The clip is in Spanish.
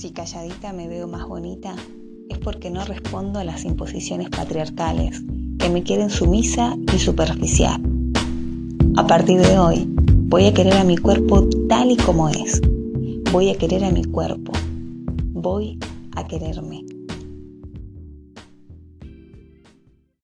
Si calladita me veo más bonita, es porque no respondo a las imposiciones patriarcales que me quieren sumisa y superficial. A partir de hoy, voy a querer a mi cuerpo tal y como es. Voy a querer a mi cuerpo. Voy a quererme.